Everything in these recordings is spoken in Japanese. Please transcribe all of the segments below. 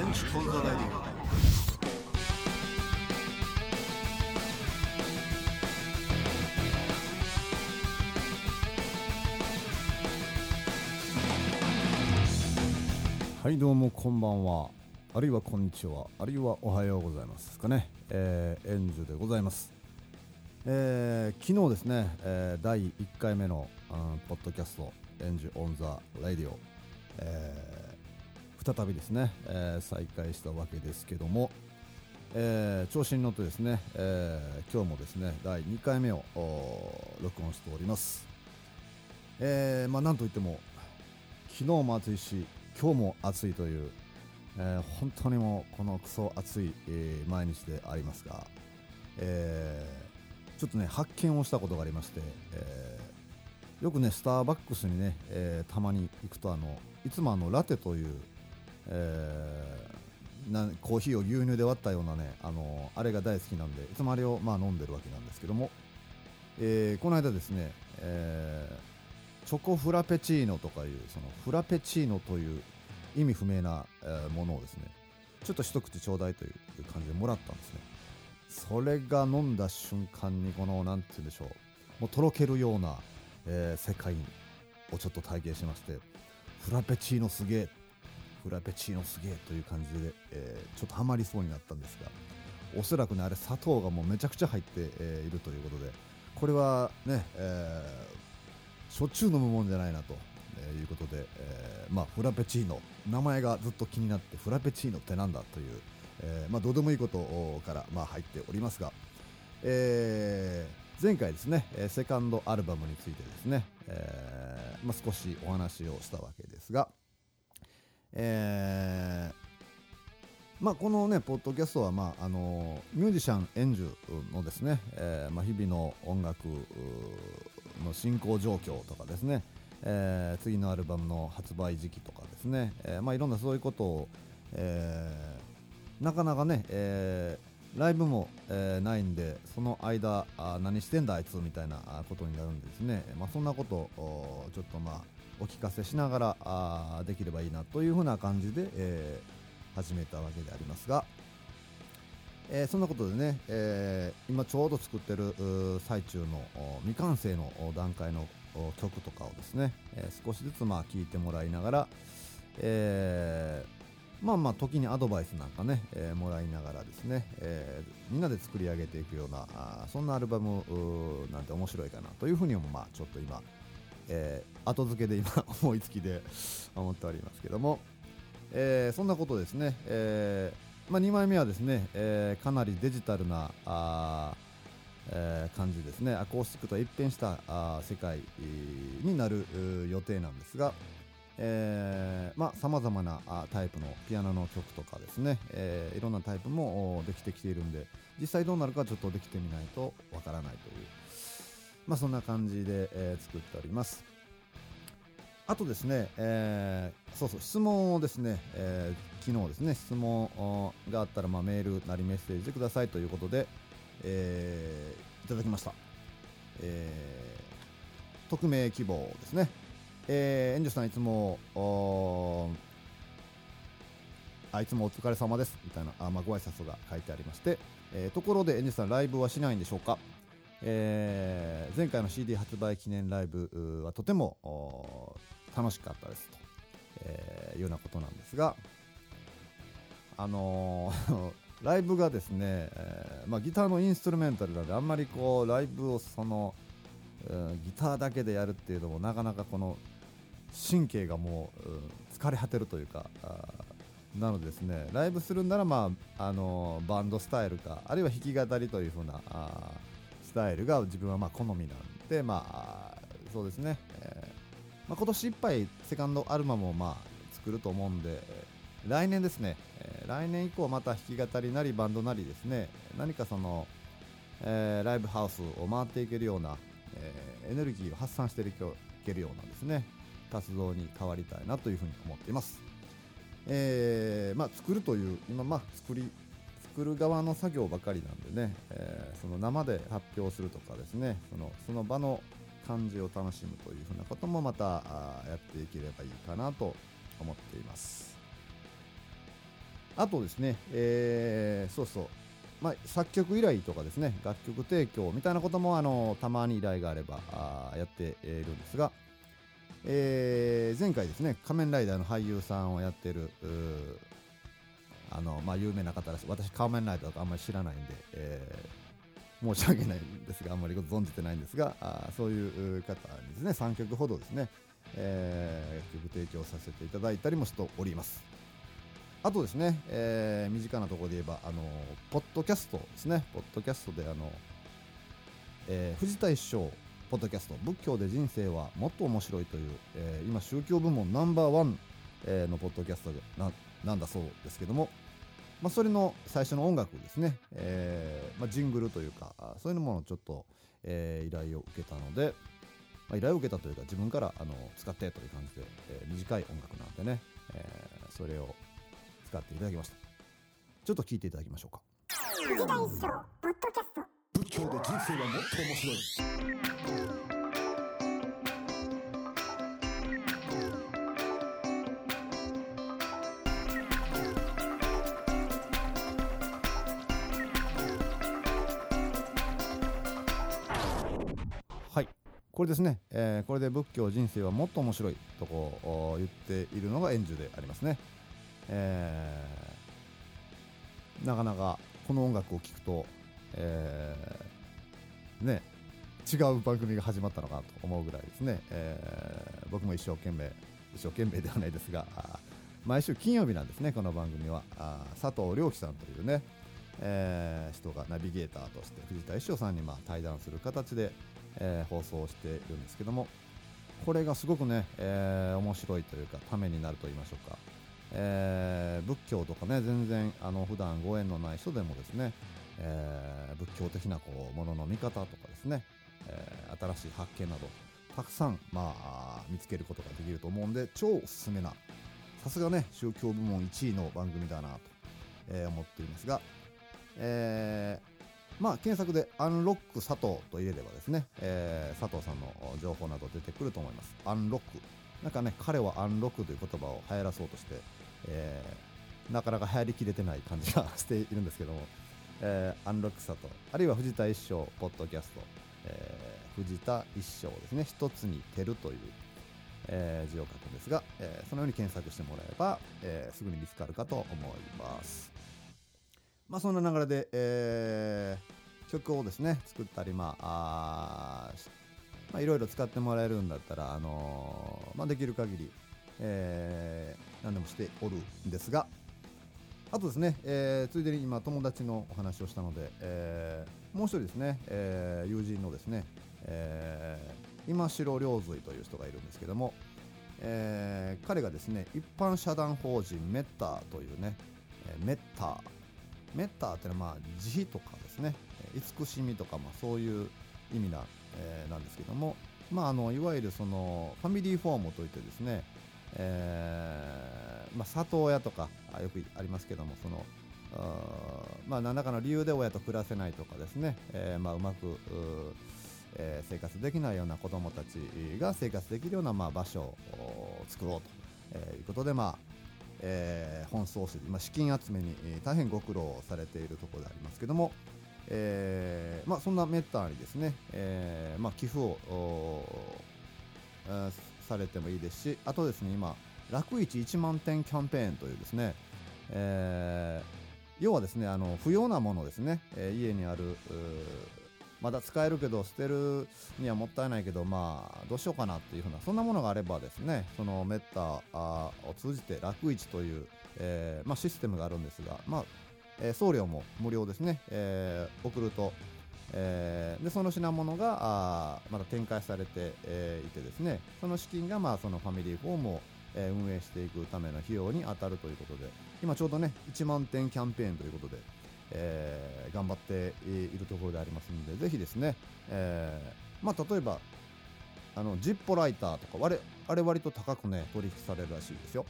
現地コンザレディはいどうもこんばんは。あるいはこんにちは。あるいはおはようございますかね、えー、エンジュでございます、えー、昨日ですね、えー、第1回目の、うん、ポッドキャストエンジュオンザラディオ、えー、再びですね、えー、再開したわけですけども、えー、調子に乗ってですね、えー、今日もですね第2回目を録音しております、えー、まあなんといっても昨日も暑いし今日も暑いという、えー、本当にもうこのクソ暑い、えー、毎日でありますが、えー、ちょっとね発見をしたことがありまして、えー、よくねスターバックスにね、えー、たまに行くとあのいつもあのラテという、えー、なコーヒーを牛乳で割ったようなねあのあれが大好きなんでいつもあれをまあ飲んでるわけなんですけども、えー、この間ですね、えーチョコフラペチーノとかいうそのフラペチーノという意味不明な、えー、ものをですねちょっと一口ちょうだいという感じでもらったんですね。それが飲んだ瞬間にこの何て言うんでしょうもうとろけるような、えー、世界をちょっと体験しましてフラペチーノすげえフラペチーノすげえという感じで、えー、ちょっとハマりそうになったんですがおそらくねあれ砂糖がもうめちゃくちゃ入って、えー、いるということでこれはね、えーしょっちゅう飲むもんじゃないなと、え、いうことで、え、まあ、フラペチーノ名前がずっと気になってフラペチーノってなんだという、え、まあ、どうでもいいことから、まあ、入っておりますが、え前回ですねセカンドアルバムについてですね、えまあ、少しお話をしたわけですが、えまあ、このね、ポッドキャストは、まあ、あのミュージシャン、エンジュのですね、えー、まあ、日々の音楽の進行状況とかですね、えー、次のアルバムの発売時期とかですね、えー、まあ、いろんなそういうことを、えなかなかね、えライブも、えないんで、その間あ、何してんだあいつみたいなことになるんですね、まあ、そんなことをちょっとまあ、お聞かせしながらあできればいいなというふうな感じで、えー始めたわけでありますが、えー、そんなことでね、えー、今ちょうど作ってる最中の未完成の段階の曲とかをですね、え、少しずつまあ聴いてもらいながら、えまあまあ時にアドバイスなんかね、えもらいながらですね、えみんなで作り上げていくようなあそんなアルバムなんて面白いかなというふうにもまあちょっと今、え後付けで今思いつきで思っておりますけども、えー、そんなことですね、えーまあ、2枚目はですね、え、かなりデジタルなあ、え、感じですね。アコースティックと一変したあ世界になる予定なんですがさまざ、まなタイプのピアノの曲とかですね、えー、いろんなタイプもできてきているんで実際どうなるかちょっとできてみないとわからないという、まあ、そんな感じで、えー、作っております。あとですね、えー、そうそう、質問をですね、えー、昨日ですね、質問があったら、まあ、メールなりメッセージでくださいということで、えー、いただきました。えー、匿名希望ですね。えー、エンジョさんいつも、あいつもお疲れ様ですみたいなあ、まあ、ご挨拶が書いてありまして、えー、ところでエンジョさんライブはしないんでしょうか？えー、前回の CD 発売記念ライブはとても楽しかったですと、えー、いうようなことなんですが、あのー、ライブがですね、えーまあ、ギターのインストゥルメンタルなんであんまりこうライブをその、えー、ギターだけでやるっていうのもなかなかこの神経がもう、うん、疲れ果てるというかなのですねライブするなら、まああのー、バンドスタイルかあるいは弾き語りというふうなあスタイルが自分はまあ好みなんでまあそうですね、えーまあ、今年いっぱいセカンドアルバムをまあ作ると思うんで来年ですね、えー、来年以降また弾き語りなりバンドなりですね。何かその、えー、ライブハウスを回っていけるような、えー、エネルギーを発散していけるようなですね活動に変わりたいなというふうに思っています、えーまあ、作るという今まあ作り作る側の作業ばかりなんでね、えー、その生で発表するとかですねそのその場の感じを楽しむというふうなこともまたやっていければいいかなと思っています。あとですね、えー、そうそう。まあ、作曲依頼とかですね楽曲提供みたいなこともあのたまに依頼があればあやっているんですが、えー、前回ですね仮面ライダーの俳優さんをやってるあの、まあ、有名な方です私仮面ライダーとかあんまり知らないんで、えー、申し訳ないんですがあんまり存じてないんですがあそういう方にですね。3曲ほどですね、えー、曲提供させていただいたりもしております。あとですね、えー、身近なところで言えば、あのポッドキャストですね、ポッドキャストで、あの、えー、藤田一生、ポッドキャスト、仏教で人生はもっと面白いという、えー、今、宗教部門ナンバーワン、えー、のポッドキャストななんだそうですけども、まあ、それの最初の音楽ですね、えーまあ、ジングルというか、そういうものをちょっと、えー、依頼を受けたので、まあ、依頼を受けたというか、自分からあの使ってという感じで、えー、短い音楽なんでね、えー、それを使っていただきました。ちょっと聞いていただきましょうか。時代一生ポッドキャスト。仏教で人生はもっと面白いこれですね、えー、これで仏教人生はもっと面白いとこう言っているのが演授でありますね。えー、なかなかこの音楽を聴くと、えー、ね違う番組が始まったのかなと思うぐらいですね、えー、僕も一生懸命一生懸命ではないですが毎週金曜日なんですねこの番組は。佐藤良樹さんというね、えー、人がナビゲーターとして藤田一生さんにまあ対談する形で、えー、放送しているんですけどもこれがすごくね、えー、面白いというかためになると言いましょうか。えー、仏教とかね全然あの普段ご縁のない人でもですね、え、仏教的なこうものの見方とかですね、え、新しい発見などたくさん、まあ、見つけることができると思うんで超おすすめなさすがね宗教部門1位の番組だなと、え、思っていますが、え、まあ検索でアンロック佐藤と入れればですね、えー、佐藤さんの情報など出てくると思います。アンロック。なんかね彼はアンロックという言葉を流行らそうとしてえー、なかなか流行りきれてない感じがしているんですけども、えー、アンロックさとあるいは藤田一生ポッドキャスト、えー、藤田一生ですね。一つに照るという、えー、字を書くんですが、えー、そのように検索してもらえば、えー、すぐに見つかるかと思います。まあそんな流れで、えー、曲をですね作ったりまあまあ、いろいろ使ってもらえるんだったら、あのー、まあ、できる限り、えー、何でもしておるんですがあとですね、えー、ついでに今友達のお話をしたので、えー、もう一人ですね、えー、友人のですね、えー、今城良随という人がいるんですけども、えー、彼がですね一般社団法人メッターというね、えー、メッターメッターっていうのはまあ慈悲とかですね。慈しみとか、まあ、そういう意味な,、えー、なんですけども、まあ、あのいわゆるそのファミリーフォームといってですね、えーまあ、里親とかよくありますけどもそのまあ、何らかの理由で親と暮らせないとかですね、えーまあ、うまくう、えー、生活できないような子どもたちが生活できるような、まあ、場所を作ろうと、えー、いうことで、まあえー、奔走して、まあ、資金集めに大変ご苦労されているところでありますけども、えーまあ、そんなめったにですね、えーまあ、寄付をされてもいいですしあとですね今楽市1万点キャンペーンというですね、えー、要はですねあの不要なものですね、えー、家にあるまだ使えるけど捨てるにはもったいないけどまあどうしようかなっていうふうなそんなものがあればですねそのメッタを通じて楽市という、えーまあ、システムがあるんですが、まあえー、送料も無料ですね、えー、送るとえー、でその品物があまだ展開されて、え、いてですねその資金が、まあ、そのファミリーフォームを、運営していくための費用に当たるということで今ちょうどね1万点キャンペーンということで、えー、頑張っているところでありますのでぜひですね、えーまあ、例えばあのジッポライターとかあれあれ割と高くね取引されるらしいですよ。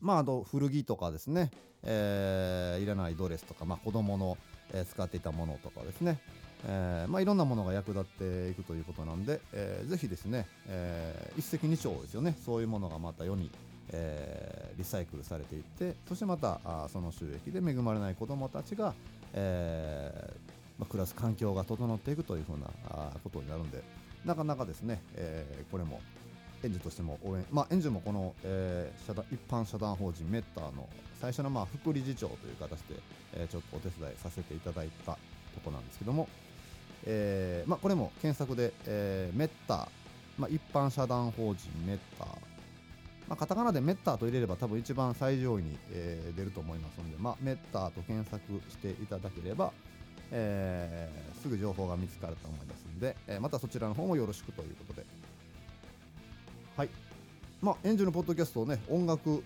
まあ、あと古着とかですね、えー、いらないドレスとか、まあ、子供のえ使っていたものとかですね、え、まあ、いろんなものが役立っていくということなんで、えー、ぜひですね、えー、一石二鳥ですよね。そういうものがまた世に、えーリサイクルされていってそしてまたあその収益で恵まれない子どもたちが、えーまあ、暮らす環境が整っていくというふうなあことになるんでなかなかですね、えーこれも園児としても応援、まあ、園児もこの、えー社団一般社団法人メッターの最初のまあ副理事長という形で、えーちょっとお手伝いさせていただいたとこなんですけども、えーまあ、これも検索で、えーメッター、まあ、一般社団法人メッター、まあ、カタカナでメッターと入れれば多分一番最上位に、えー出ると思いますので、まあ、メッターと検索していただければ、えーすぐ情報が見つかると思いますので、えーまたそちらの方もよろしくということで。はい。まあ、エンジェルのポッドキャストをね音楽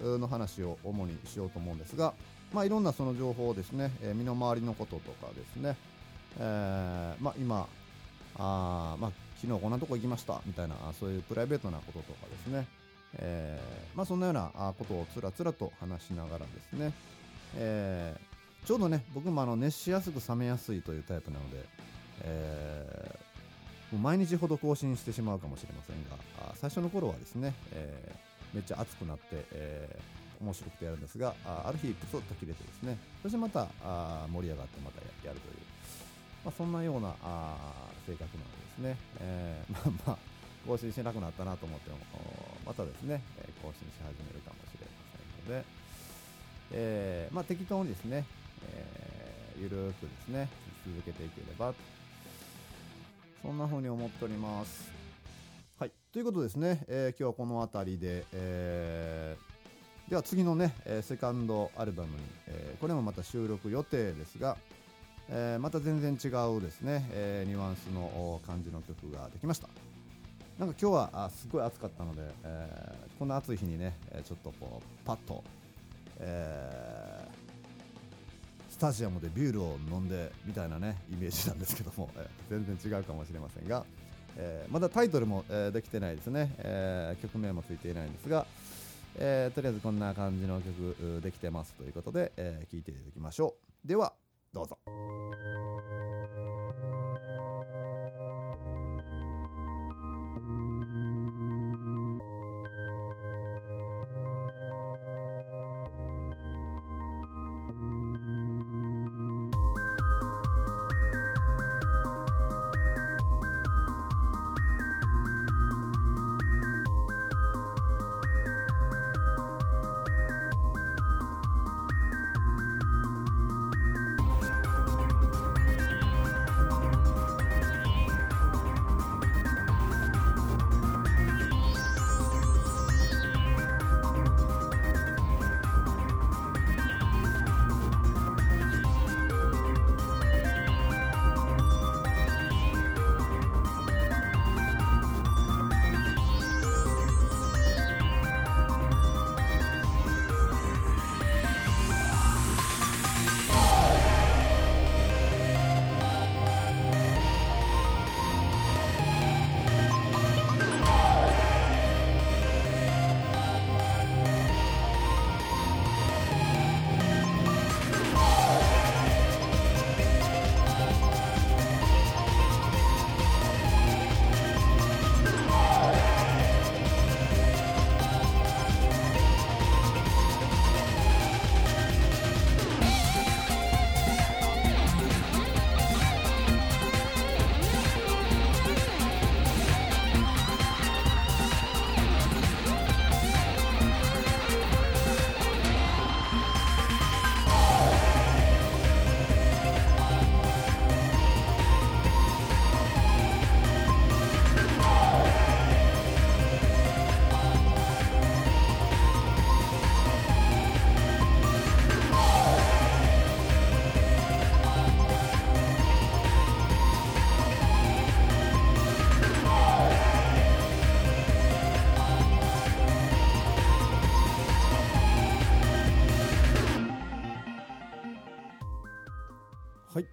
の話を主にしようと思うんですが、まあ、いろんなその情報をですね、えー身の回りのこととかですね、えーまあ、今あ、まあ、昨日こんなとこ行きましたみたいなそういうプライベートなこととかですね、えーまあ、そんなようなことをつらつらと話しながらですね、えーちょうどね僕もあの熱しやすく冷めやすいというタイプなので、えーもう毎日ほど更新してしまうかもしれませんが最初の頃はですね、えーめっちゃ熱くなって、えー面白くてやるんですがあある日プツッと切れてですねそしてまたあ盛り上がってまたやるという、まあ、そんなようなあ性格なのですね、えーまあまあ更新しなくなったなと思ってもまたですね、え更新し始めるかもしれませんので、えーまあ、適当にですね、えーゆるーくですね続けていければそんな風に思っております。はい、ということですね、えー今日はこの辺りで、えーでは次のね、えセカンドアルバムに、えこれもまた収録予定ですが、えまた全然違うですね、えニュアンスの感じの曲ができました。なんか今日はあすごい暑かったので、えーこんな暑い日にね、ちょっとこうパッと、えースタジアムでビールを飲んでみたいなねイメージなんですけども、えー全然違うかもしれませんが、えーまだタイトルも、えーできてないですね、えー曲名もついていないんですが、えーとりあえずこんな感じの曲できてますということで、えー聞いていただきましょう。ではどうぞ。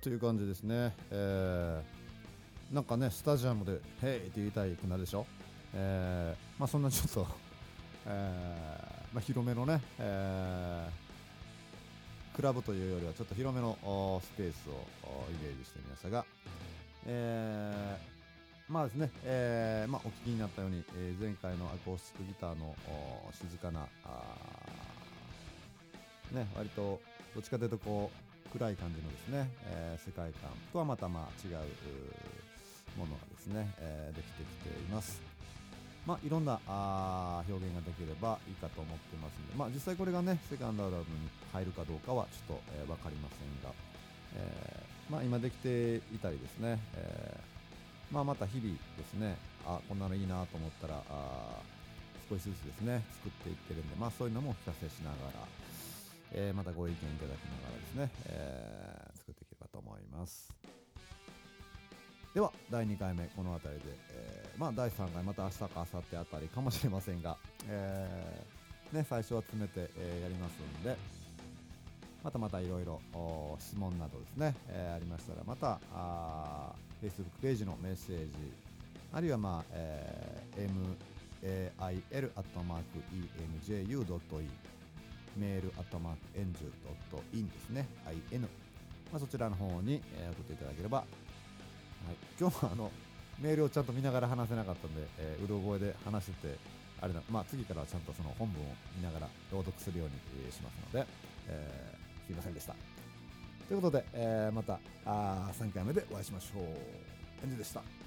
という感じですね、えーなんかねスタジアムで「ヘイ!」って言いたいくなるでしょ、えーまあそんなちょっと、えーまあ、広めのね、えークラブというよりはちょっと広めのスペースをイメージしてみましたが、えーまあですね、えーまあ、お聞きになったように、えー前回のアコースティックギターのお静かなね割とどっちかというとこう暗い感じのですね、えー世界観とはまたまあ違うものがですね、えーできてきています。まあ、いろんなあ表現ができればいいかと思ってますので、まあ、実際これがねセカンドアルバムに入るかどうかはちょっと、えー分かりませんが、えーまあ、今できていたりですね、えーまあ、また日々ですねあこんなのいいなと思ったらあ少しずつですね作っていってるんで、まあ、そういうのもお聞かせしながら、えーまたご意見いただきながらですね、えー作っていければと思います。では第2回目この辺りで、えーまあ第3回また明日か明後日あたりかもしれませんが、えーね、最初は詰めて、えーやりますんでまたまたいろいろ質問などですね、えーありましたらまたあ Facebook ページのメッセージあるいはまあ、えー mail.emju.e メールアットマークエンジュドットインですね。IN、まあ、そちらの方に、え送っていただければ。はい、今日もあのメールをちゃんと見ながら話せなかったんで、えーうろ覚えで話しててあれだ、まあ、次からはちゃんとその本文を見ながら朗読するように、しますので、えーすいませんでした。ということで、えーまたあ3回目でお会いしましょう。エンジでした。